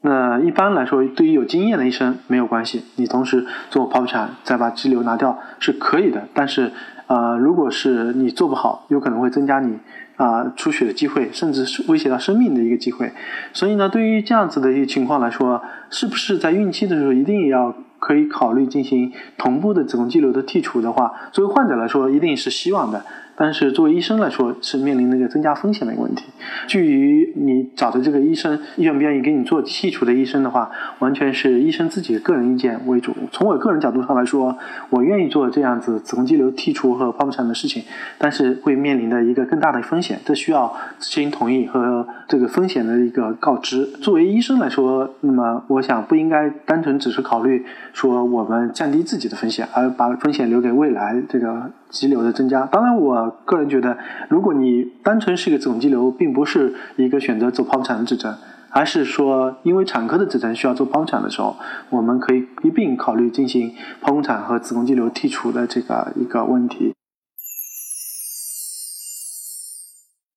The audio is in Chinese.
那一般来说，对于有经验的医生没有关系，你同时做剖腹产再把肌瘤拿掉是可以的。但是，呃，如果是你做不好，有可能会增加你啊出血的机会，甚至是威胁到生命的一个机会。所以呢，对于这样子的一个情况来说，是不是在孕期的时候一定要可以考虑进行同步的子宫肌瘤的剔除的话，作为患者来说，一定是希望的。但是作为医生来说，是面临那个增加风险的一个问题。至于你找的这个医生愿不愿意给你做剔除的医生的话，完全是医生自己的个人意见为主。从我个人角度上来说，我愿意做这样子子宫肌瘤剔除和剖腹产的事情，但是会面临的一个更大的风险，这需要咨询同意和这个风险的一个告知。作为医生来说，那么我想不应该单纯只是考虑说我们降低自己的风险，而把风险留给未来这个肌瘤的增加。当然我。个人觉得，如果你单纯是一个子宫肌瘤，并不是一个选择做剖腹产的指征，而是说因为产科的指征需要做剖腹产的时候，我们可以一并考虑进行剖宫产和子宫肌瘤剔除的这个一个问题。